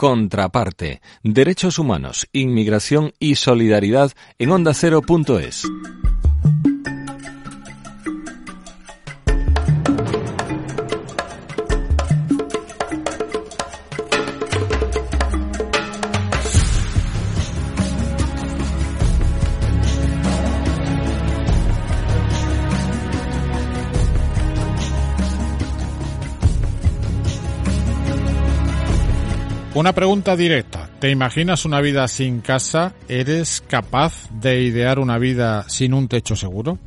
Contraparte. Derechos humanos, inmigración y solidaridad en ondacero.es. Una pregunta directa. ¿Te imaginas una vida sin casa? ¿Eres capaz de idear una vida sin un techo seguro?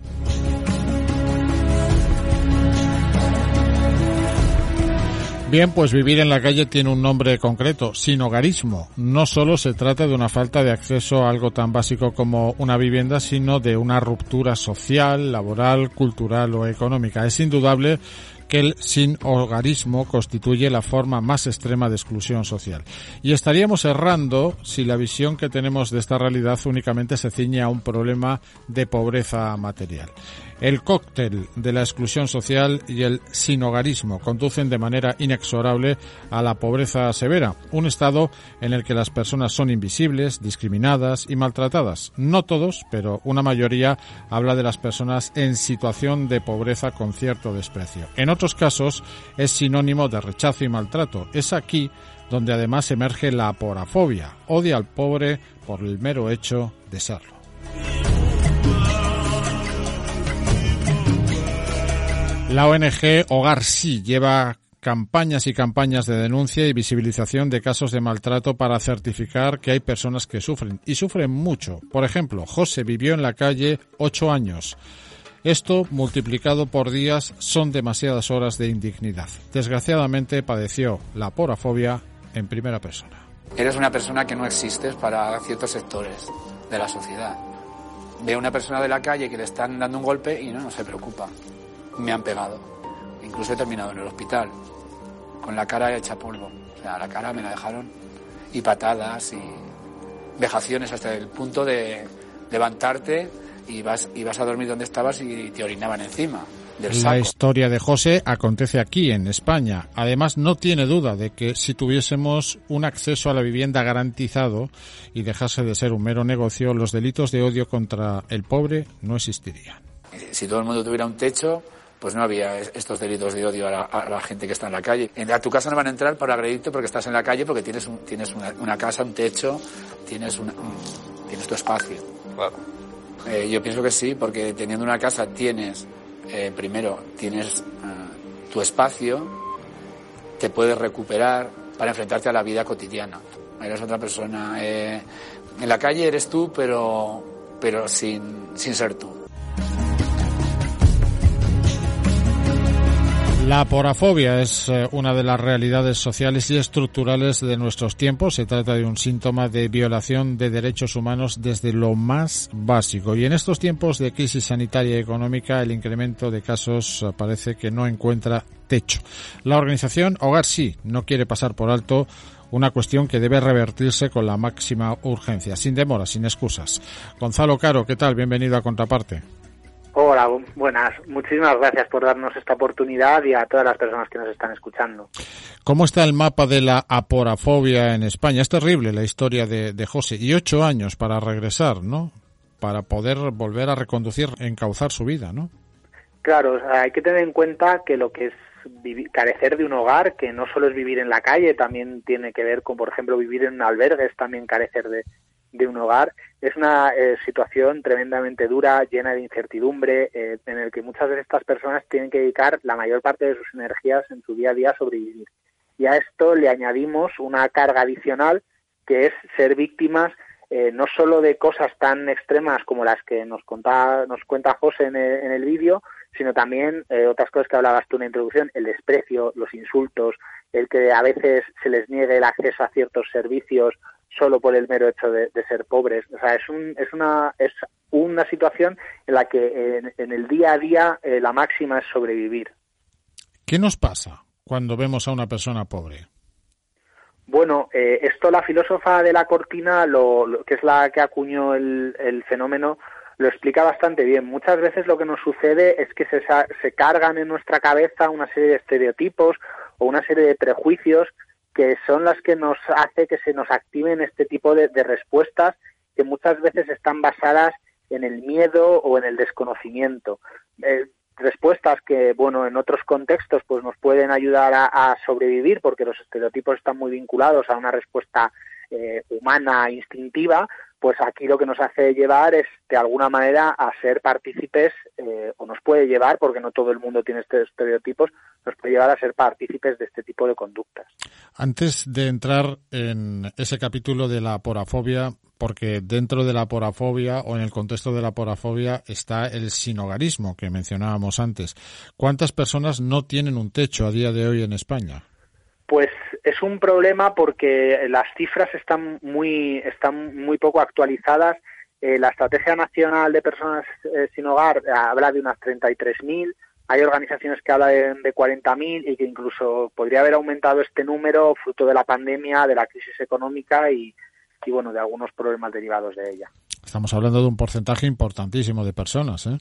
Bien, pues vivir en la calle tiene un nombre concreto, sin hogarismo. No solo se trata de una falta de acceso a algo tan básico como una vivienda, sino de una ruptura social, laboral, cultural o económica. Es indudable que el sin hogarismo constituye la forma más extrema de exclusión social. Y estaríamos errando si la visión que tenemos de esta realidad únicamente se ciñe a un problema de pobreza material. El cóctel de la exclusión social y el sinogarismo conducen de manera inexorable a la pobreza severa, un estado en el que las personas son invisibles, discriminadas y maltratadas. No todos, pero una mayoría habla de las personas en situación de pobreza con cierto desprecio. En otros casos es sinónimo de rechazo y maltrato. Es aquí donde además emerge la aporafobia, odia al pobre por el mero hecho de serlo. La ONG Hogar Sí lleva campañas y campañas de denuncia y visibilización de casos de maltrato para certificar que hay personas que sufren y sufren mucho. Por ejemplo, José vivió en la calle ocho años. Esto, multiplicado por días, son demasiadas horas de indignidad. Desgraciadamente padeció la porafobia en primera persona. Eres una persona que no existes para ciertos sectores de la sociedad. Ve a una persona de la calle que le están dando un golpe y no, no se preocupa me han pegado. Incluso he terminado en el hospital, con la cara hecha polvo. O sea, la cara me la dejaron y patadas y vejaciones hasta el punto de levantarte y vas, y vas a dormir donde estabas y te orinaban encima. Del La historia de José acontece aquí, en España. Además, no tiene duda de que si tuviésemos un acceso a la vivienda garantizado y dejase de ser un mero negocio, los delitos de odio contra el pobre no existirían. Si todo el mundo tuviera un techo, pues no había estos delitos de odio a la, gente que está en la calle. A tu casa no van a entrar para agredirte porque estás en la calle, porque tienes, tienes una, casa, un techo, tienes, una, tienes tu espacio. Eh, yo pienso que sí, porque teniendo una casa tienes, eh, primero, tienes eh, tu espacio, te puedes recuperar para enfrentarte a la vida cotidiana. Eres otra persona. en la calle eres tú, pero, pero sin, sin ser tú. La porafobia es eh, una de las realidades sociales y estructurales de nuestros tiempos. Se trata de un síntoma de violación de derechos humanos desde lo más básico. Y en estos tiempos de crisis sanitaria y económica, el incremento de casos parece que no encuentra techo. La organización Hogar Sí no quiere pasar por alto una cuestión que debe revertirse con la máxima urgencia, sin demora, sin excusas. Gonzalo Caro, ¿qué tal? Bienvenido a Contraparte. Hola, buenas. Muchísimas gracias por darnos esta oportunidad y a todas las personas que nos están escuchando. ¿Cómo está el mapa de la aporafobia en España? Es terrible la historia de, de José. Y ocho años para regresar, ¿no? Para poder volver a reconducir, encauzar su vida, ¿no? Claro, hay que tener en cuenta que lo que es carecer de un hogar, que no solo es vivir en la calle, también tiene que ver con, por ejemplo, vivir en un albergue, es también carecer de, de un hogar es una eh, situación tremendamente dura, llena de incertidumbre, eh, en el que muchas de estas personas tienen que dedicar la mayor parte de sus energías en su día a día a sobrevivir. Y a esto le añadimos una carga adicional que es ser víctimas eh, no solo de cosas tan extremas como las que nos, nos cuenta José en el, vídeo, sino también otras cosas que hablabas tú en la introducción, el desprecio, los insultos, el que a veces se les niegue el acceso a ciertos servicios solo por el mero hecho de, ser pobres. O sea, es, un, es, una, es una situación en la que en, el día a día eh, la máxima es sobrevivir. ¿Qué nos pasa cuando vemos a una persona pobre? Bueno, eh, esto la filósofa de la cortina, lo, que es la que acuñó el, el, fenómeno, lo explica bastante bien. Muchas veces lo que nos sucede es que se, se cargan en nuestra cabeza una serie de estereotipos o una serie de prejuicios que son las que nos hace que se nos activen este tipo de, respuestas que muchas veces están basadas en el miedo o en el desconocimiento. Eh, respuestas que, bueno, en otros contextos pues nos pueden ayudar a, sobrevivir porque los estereotipos están muy vinculados a una respuesta eh, humana, instintiva, pues aquí lo que nos hace llevar es de alguna manera a ser partícipes, eh, o nos puede llevar, porque no todo el mundo tiene estos estereotipos, nos puede llevar a ser partícipes de este tipo de conductas. Antes de entrar en ese capítulo de la porafobia, porque dentro de la porafobia o en el contexto de la porafobia está el sinogarismo que mencionábamos antes. ¿Cuántas personas no tienen un techo a día de hoy en España? Pues es un problema porque las cifras están muy, están muy poco actualizadas. Eh, la Estrategia Nacional de Personas eh, sin Hogar habla de unas 33.000. Hay organizaciones que hablan de, 40.000 y que incluso podría haber aumentado este número fruto de la pandemia, de la crisis económica y, y bueno, de algunos problemas derivados de ella. Estamos hablando de un porcentaje importantísimo de personas, ¿eh?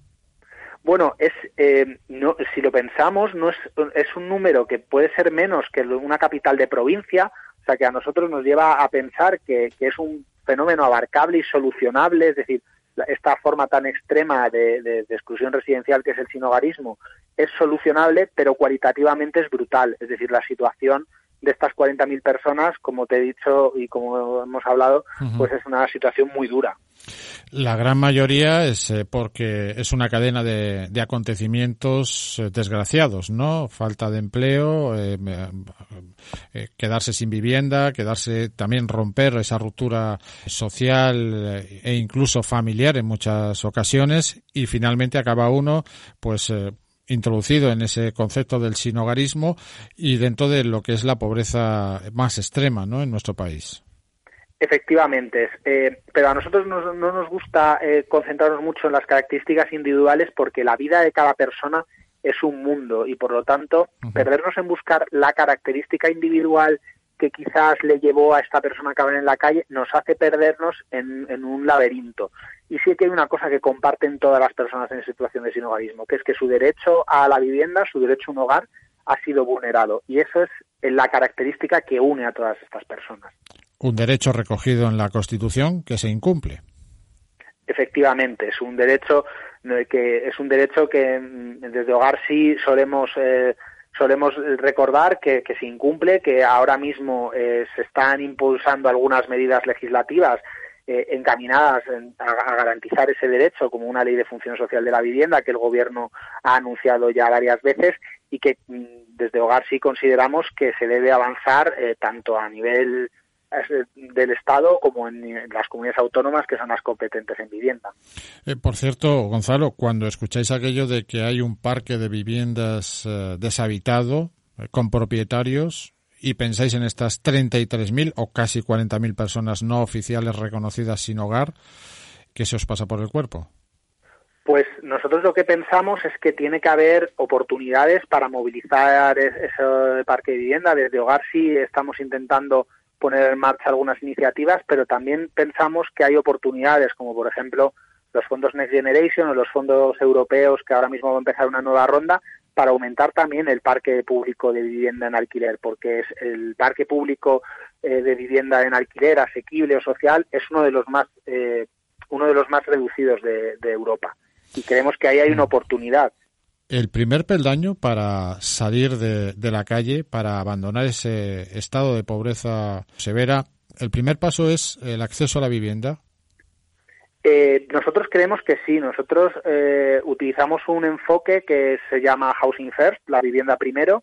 Bueno, es eh, no, si lo pensamos, no es, es un número que puede ser menos que una capital de provincia, o sea que a nosotros nos lleva a pensar que, que es un fenómeno abarcable y solucionable, es decir, esta forma tan extrema de, de, exclusión residencial que es el sinogarismo es solucionable, pero cualitativamente es brutal, es decir, la situación de estas 40.000 personas, como te he dicho y como hemos hablado, pues es una situación muy dura. La gran mayoría es eh, porque es una cadena de, acontecimientos eh, desgraciados, ¿no? Falta de empleo, eh, quedarse sin vivienda, quedarse también romper esa ruptura social e incluso familiar en muchas ocasiones y finalmente acaba uno pues introducido en ese concepto del sinogarismo y dentro de lo que es la pobreza más extrema ¿no? en nuestro país. Efectivamente, eh, pero a nosotros no, nos gusta eh, concentrarnos mucho en las características individuales porque la vida de cada persona es un mundo y por lo tanto perdernos en buscar la característica individual que quizás le llevó a esta persona a caber en la calle nos hace perdernos en, un laberinto. Y sí que hay una cosa que comparten todas las personas en situación de sinogarismo, que es que su derecho a la vivienda, su derecho a un hogar, ha sido vulnerado. Y eso es la característica que une a todas estas personas. Un derecho recogido en la Constitución que se incumple. Efectivamente, es un derecho que es un derecho que mm, desde Hogar sí solemos eh, solemos recordar que, se incumple, que ahora mismo eh, se están impulsando algunas medidas legislativas eh, encaminadas a, garantizar ese derecho, como una ley de función social de la vivienda que el Gobierno ha anunciado ya varias veces y que mm, desde Hogar sí consideramos que se debe avanzar eh, tanto a nivel del Estado como en las comunidades autónomas que son las competentes en vivienda. Eh, por cierto, Gonzalo, cuando escucháis aquello de que hay un parque de viviendas eh, deshabitado eh, con propietarios y pensáis en estas 33.000 o casi 40.000 personas no oficiales reconocidas sin hogar, ¿qué se os pasa por el cuerpo? Pues nosotros lo que pensamos es que tiene que haber oportunidades para movilizar ese parque de vivienda. Desde Hogar sí estamos intentando poner en marcha algunas iniciativas, pero también pensamos que hay oportunidades, como por ejemplo los fondos Next Generation o los fondos europeos que ahora mismo va a empezar una nueva ronda para aumentar también el parque público de vivienda en alquiler, porque es el parque público eh, de vivienda en alquiler asequible o social es uno de los más eh, uno de los más reducidos de, de Europa. Y creemos que ahí hay una oportunidad el primer peldaño para salir de, la calle, para abandonar ese estado de pobreza severa, el primer paso es el acceso a la vivienda. Eh, nosotros creemos que sí. Nosotros eh, utilizamos un enfoque que se llama Housing First, la vivienda primero,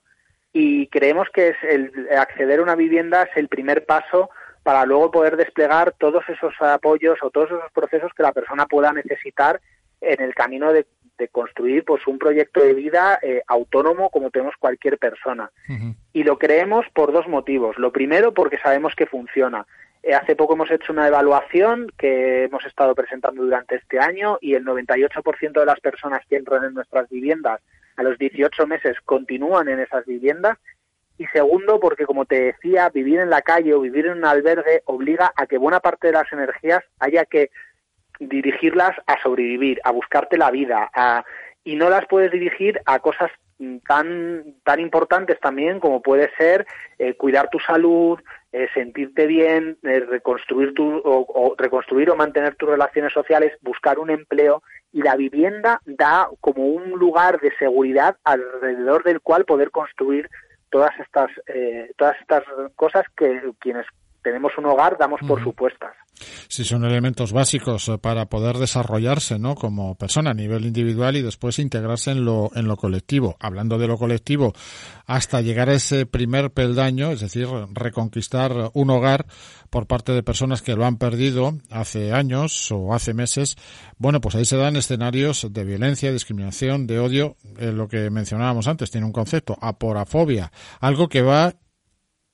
y creemos que es el acceder a una vivienda es el primer paso para luego poder desplegar todos esos apoyos o todos esos procesos que la persona pueda necesitar en el camino de de construir pues un proyecto de vida eh, autónomo como tenemos cualquier persona. Y lo creemos por dos motivos. Lo primero, porque sabemos que funciona. Eh, hace poco hemos hecho una evaluación que hemos estado presentando durante este año y el 98% de las personas que entran en nuestras viviendas a los 18 meses continúan en esas viviendas. Y segundo, porque como te decía, vivir en la calle o vivir en un albergue obliga a que buena parte de las energías haya que dirigirlas a sobrevivir, a buscarte la vida, a, y no las puedes dirigir a cosas tan, tan importantes también como puede ser eh, cuidar tu salud, eh, sentirte bien, eh, reconstruir tu, o, reconstruir o mantener tus relaciones sociales, buscar un empleo y la vivienda da como un lugar de seguridad alrededor del cual poder construir todas estas todas estas cosas que quienes tenemos un hogar damos por supuestas. Sí, son elementos básicos eh, para poder desarrollarse, ¿no? Como persona a nivel individual y después integrarse en lo, en lo colectivo. Hablando de lo colectivo, hasta llegar a ese primer peldaño, es decir, reconquistar un hogar por parte de personas que lo han perdido hace años o hace meses. Bueno, pues ahí se dan escenarios de violencia, discriminación, de odio, eh, lo que mencionábamos antes, tiene un concepto, aporafobia, algo que va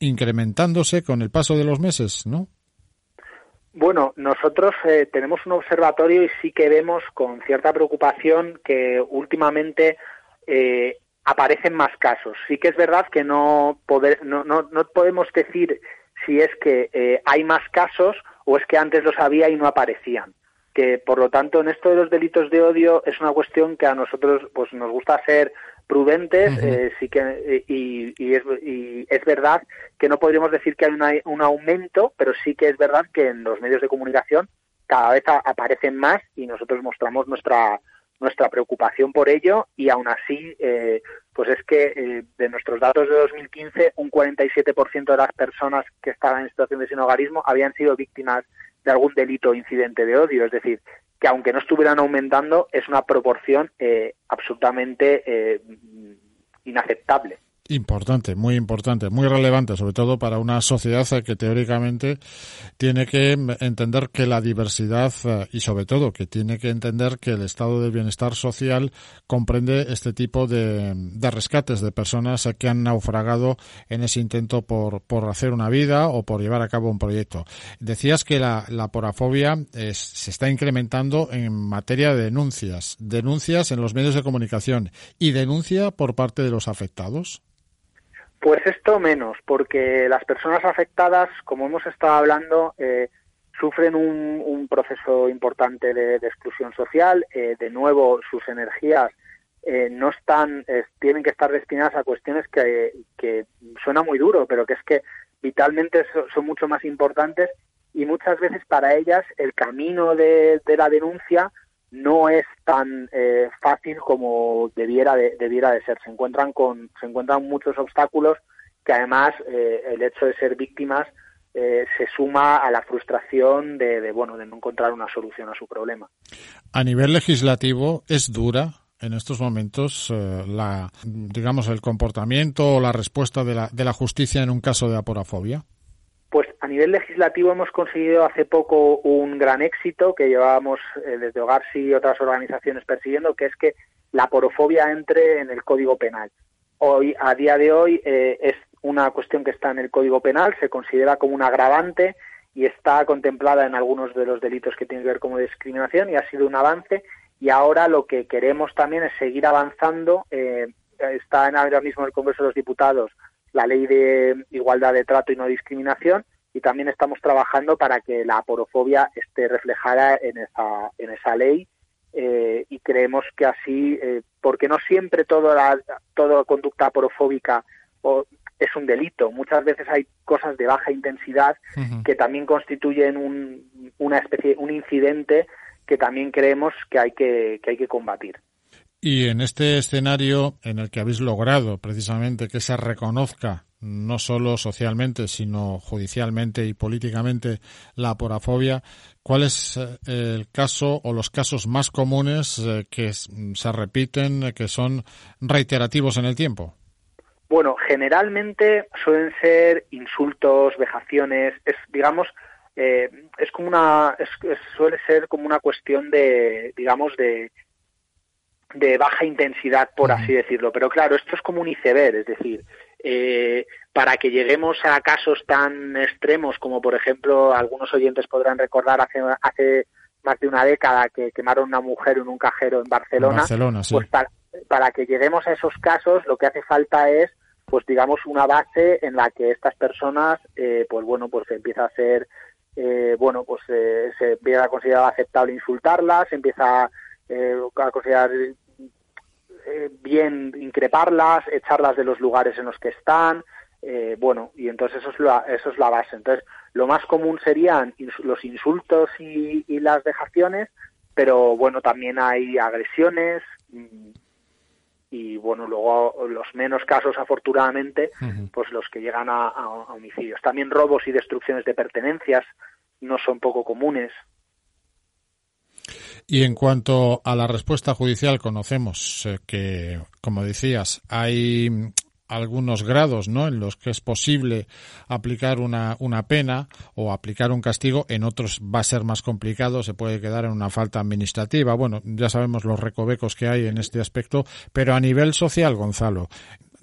incrementándose con el paso de los meses, ¿no? Bueno, nosotros eh, tenemos un observatorio y sí que vemos con cierta preocupación que últimamente eh, aparecen más casos. Sí que es verdad que no, poder, no, no, no podemos decir si es que eh, hay más casos o es que antes los había y no aparecían. Que por lo tanto en esto de los delitos de odio es una cuestión que a nosotros pues nos gusta ser prudentes eh, sí que eh, y, y, es, y, es, verdad que no podríamos decir que hay un aumento pero sí que es verdad que en los medios de comunicación cada vez aparecen más y nosotros mostramos nuestra nuestra preocupación por ello y aún así eh, pues es que eh, de nuestros datos de 2015 un 47% de las personas que estaban en situación de sinogarismo habían sido víctimas de algún delito o incidente de odio. Es decir que aunque no estuvieran aumentando, es una proporción eh, absolutamente eh, inaceptable. Importante, muy importante, muy relevante, sobre todo para una sociedad que teóricamente tiene que entender que la diversidad eh, y sobre todo que tiene que entender que el estado del bienestar social comprende este tipo de, rescates de personas que han naufragado en ese intento por, por hacer una vida o por llevar a cabo un proyecto. Decías que la porafobia se está incrementando en materia de denuncias, denuncias en los medios de comunicación y denuncia por parte de los afectados. Pues esto menos, porque las personas afectadas, como hemos estado hablando, eh, sufren un, proceso importante de, exclusión social. Eh, de nuevo, sus energías eh, no están, tienen que estar destinadas a cuestiones que suena muy duro, pero que es que vitalmente son, mucho más importantes y muchas veces para ellas el camino de la denuncia no es tan eh, fácil como debiera de, debiera de ser. Se encuentran con se encuentran muchos obstáculos que además eh, el hecho de ser víctimas eh, se suma a la frustración de, de, bueno de no encontrar una solución a su problema. A nivel legislativo es dura en estos momentos la digamos el comportamiento o la respuesta de la, de la justicia en un caso de aporafobia. Pues a nivel legislativo hemos conseguido hace poco un gran éxito que llevábamos eh, desde Hogarsi y otras organizaciones persiguiendo, que es que la porofobia entre en el Código Penal. Hoy, a día de hoy, eh, es una cuestión que está en el Código Penal, se considera como un agravante y está contemplada en algunos de los delitos que tienen que ver como discriminación y ha sido un avance. Y ahora lo que queremos también es seguir avanzando. Eh, está en ahora mismo el Congreso de los Diputados la ley de igualdad de trato y no discriminación y también estamos trabajando para que la aporofobia esté reflejada en esa, en esa ley eh, y creemos que así, eh, porque no siempre toda, la, toda conducta aporofóbica es un delito, muchas veces hay cosas de baja intensidad que también constituyen un, una especie, un incidente que también creemos que hay que, que hay que combatir. Y en este escenario en el que habéis logrado precisamente que se reconozca no solo socialmente, sino judicialmente y políticamente la porafobia, ¿cuál es eh, el caso o los casos más comunes eh, que se repiten, que son reiterativos en el tiempo? Bueno, generalmente suelen ser insultos, vejaciones, es digamos eh, es como una suele ser como una cuestión de digamos de de baja intensidad, por así decirlo. Pero claro, esto es como un iceberg, es decir, eh, para que lleguemos a casos tan extremos como, por ejemplo, algunos oyentes podrán recordar hace, hace más de una década que quemaron a una mujer en un cajero en Barcelona, pues para, que lleguemos a esos casos lo que hace falta es pues digamos una base en la que estas personas eh, pues bueno pues empieza a ser eh, bueno pues se empieza a considerar aceptable insultarlas se empieza a considerar eh, bien increparlas, echarlas de los lugares en los que están, eh, bueno, y entonces eso es, la, eso es la base. Entonces, lo más común serían los insultos y, las dejaciones, pero bueno, también hay agresiones mm, y bueno, luego los menos casos, afortunadamente, pues los que llegan a, homicidios. También robos y destrucciones de pertenencias no son poco comunes. Y en cuanto a la respuesta judicial, conocemos eh, que, como decías, hay algunos grados ¿no? en los que es posible aplicar una, una pena o aplicar un castigo, en otros va a ser más complicado, se puede quedar en una falta administrativa. Bueno, ya sabemos los recovecos que hay en este aspecto, pero a nivel social, Gonzalo,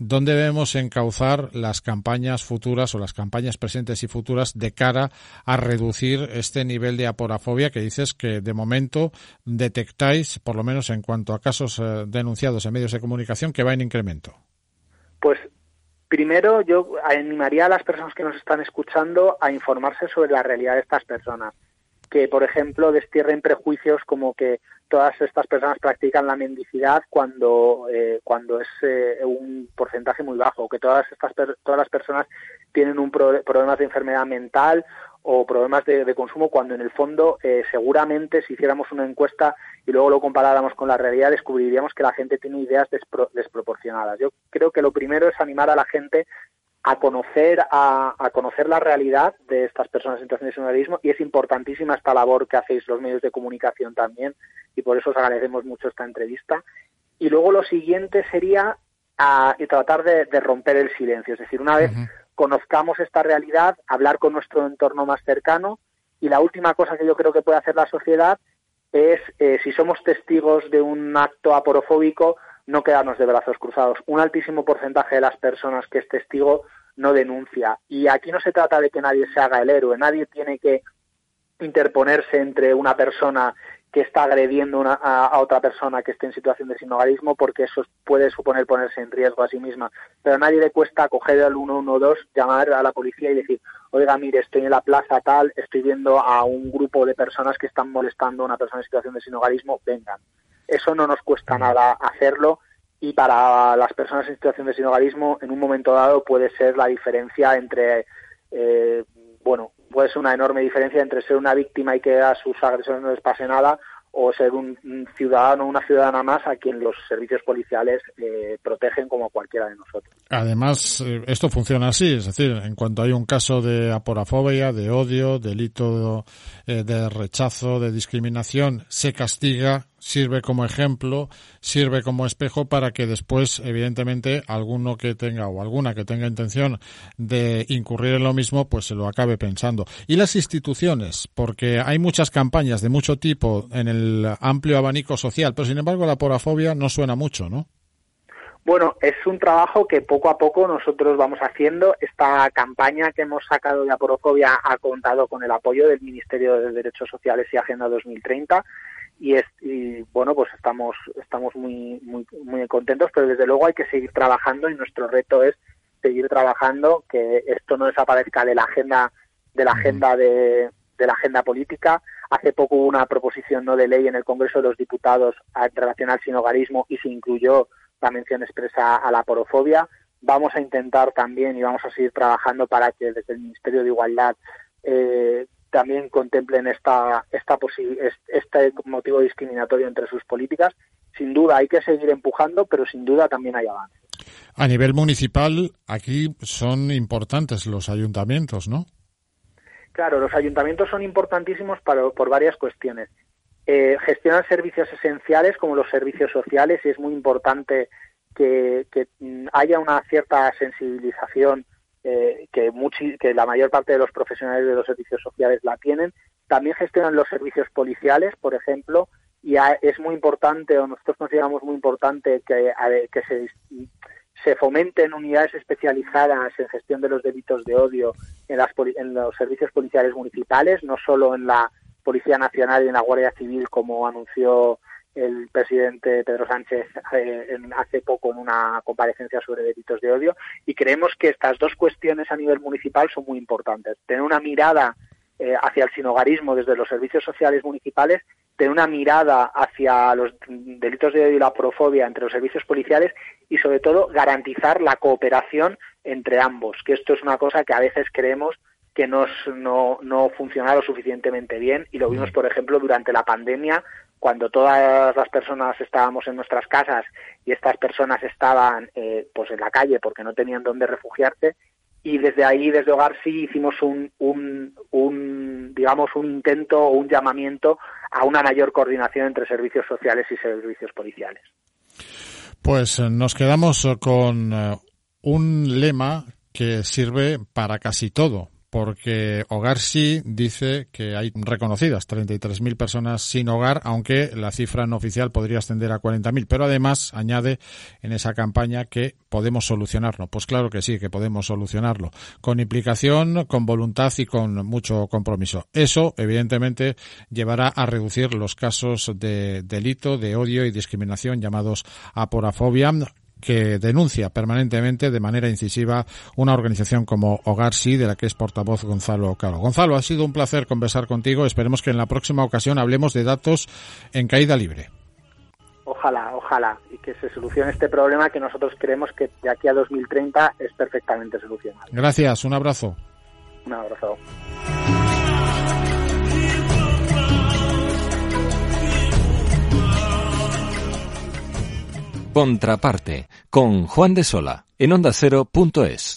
¿dónde debemos encauzar las campañas futuras o las campañas presentes y futuras de cara a reducir este nivel de aporafobia que dices que de momento detectáis, por lo menos en cuanto a casos eh, denunciados en medios de comunicación, que va en incremento? Pues primero yo animaría a las personas que nos están escuchando a informarse sobre la realidad de estas personas. Que, por ejemplo, destierren prejuicios como que todas estas personas practican la mendicidad cuando, eh, cuando es eh, un porcentaje muy bajo, que todas, estas, todas las personas tienen un problemas de enfermedad mental o problemas de, consumo cuando en el fondo eh, seguramente si hiciéramos una encuesta y luego lo comparáramos con la realidad descubriríamos que la gente tiene ideas desproporcionadas. Yo creo que lo primero es animar a la gente a conocer a, conocer la realidad de estas personas en situación de sinhogarismo y es importantísima esta labor que hacéis los medios de comunicación también y por eso os agradecemos mucho esta entrevista. Y luego lo siguiente sería a, tratar de, romper el silencio, es decir, una vez conozcamos esta realidad, hablar con nuestro entorno más cercano y la última cosa que yo creo que puede hacer la sociedad es, eh, si somos testigos de un acto aporofóbico, no quedarnos de brazos cruzados. Un altísimo porcentaje de las personas que es testigo no denuncia. Y aquí no se trata de que nadie se haga el héroe, nadie tiene que interponerse entre una persona que está agrediendo a, otra persona que esté en situación de sinhogarismo porque eso puede suponer ponerse en riesgo a sí misma. Pero a nadie le cuesta coger al 112, llamar a la policía y decir, oiga, mire, estoy en la plaza tal, estoy viendo a un grupo de personas que están molestando a una persona en situación de sinhogarismo, vengan. Eso no nos cuesta nada hacerlo y para las personas en situación de sinhogarismo en un momento dado puede ser la diferencia entre, eh, bueno, puede ser una enorme diferencia entre ser una víctima y que a sus agresores no les pase nada o ser un, ciudadano o una ciudadana más a quien los servicios policiales eh, protegen como cualquiera de nosotros. Además, eh, esto funciona así, es decir, en cuanto hay un caso de aporafobia, de odio, delito eh, de rechazo, de discriminación, se castiga sirve como ejemplo, sirve como espejo para que después, evidentemente, alguno que tenga o alguna que tenga intención de incurrir en lo mismo, pues se lo acabe pensando. Y las instituciones, porque hay muchas campañas de mucho tipo en el amplio abanico social, pero sin embargo la porafobia no suena mucho, ¿no? Bueno, es un trabajo que poco a poco nosotros vamos haciendo. Esta campaña que hemos sacado de aporofobia ha contado con el apoyo del Ministerio de Derechos Sociales y Agenda 2030 y, es, y bueno pues estamos estamos muy, muy muy contentos pero desde luego hay que seguir trabajando y nuestro reto es seguir trabajando que esto no desaparezca de la agenda de la agenda de, de la agenda política. Hace poco hubo una proposición no de ley en el Congreso de los Diputados en relación al sinogarismo y se incluyó la mención expresa a la porofobia. Vamos a intentar también y vamos a seguir trabajando para que desde el Ministerio de Igualdad eh, también contemplen esta, esta este motivo discriminatorio entre sus políticas. Sin duda hay que seguir empujando, pero sin duda también hay avance. A nivel municipal, aquí son importantes los ayuntamientos, ¿no? Claro, los ayuntamientos son importantísimos para, por varias cuestiones. Eh, gestionan servicios esenciales como los servicios sociales y es muy importante que, que haya una cierta sensibilización eh, que, la mayor parte de los profesionales de los servicios sociales la tienen. También gestionan los servicios policiales, por ejemplo, y es muy importante, o nosotros consideramos muy importante que, que se, se fomenten unidades especializadas en gestión de los delitos de odio en, las, en los servicios policiales municipales, no solo en la Policía Nacional y en la Guardia Civil, como anunció el presidente Pedro Sánchez eh, hace poco en una comparecencia sobre delitos de odio y creemos que estas dos cuestiones a nivel municipal son muy importantes. Tener una mirada eh, hacia el sinogarismo desde los servicios sociales municipales tener una mirada hacia los delitos de odio y la profobia entre los servicios policiales y sobre todo garantizar la cooperación entre ambos, que esto es una cosa que a veces creemos que no, no, no funciona lo suficientemente bien y lo vimos, por ejemplo, durante la pandemia, cuando todas las personas estábamos en nuestras casas y estas personas estaban eh, pues en la calle porque no tenían dónde refugiarse y desde ahí, desde Hogar sí hicimos un, un, un digamos, un intento o un llamamiento a una mayor coordinación entre servicios sociales y servicios policiales. Pues eh, nos quedamos con eh, un lema que sirve para casi todo, porque Hogar sí dice que hay reconocidas 33.000 personas sin hogar, aunque la cifra no oficial podría ascender a 40.000. Pero además añade en esa campaña que podemos solucionarlo. Pues claro que sí, que podemos solucionarlo. Con implicación, con voluntad y con mucho compromiso. Eso, evidentemente, llevará a reducir los casos de delito, de odio y discriminación llamados aporafobia que denuncia permanentemente de manera incisiva una organización como Hogar Sí, de la que es portavoz Gonzalo Caro. Gonzalo, ha sido un placer conversar contigo. Esperemos que en la próxima ocasión hablemos de datos en caída libre. Ojalá, ojalá, y que se solucione este problema que nosotros creemos que de aquí a 2030 es perfectamente solucionable. Gracias, un abrazo. Un abrazo. Contraparte con Juan de Sola en onda cero.es.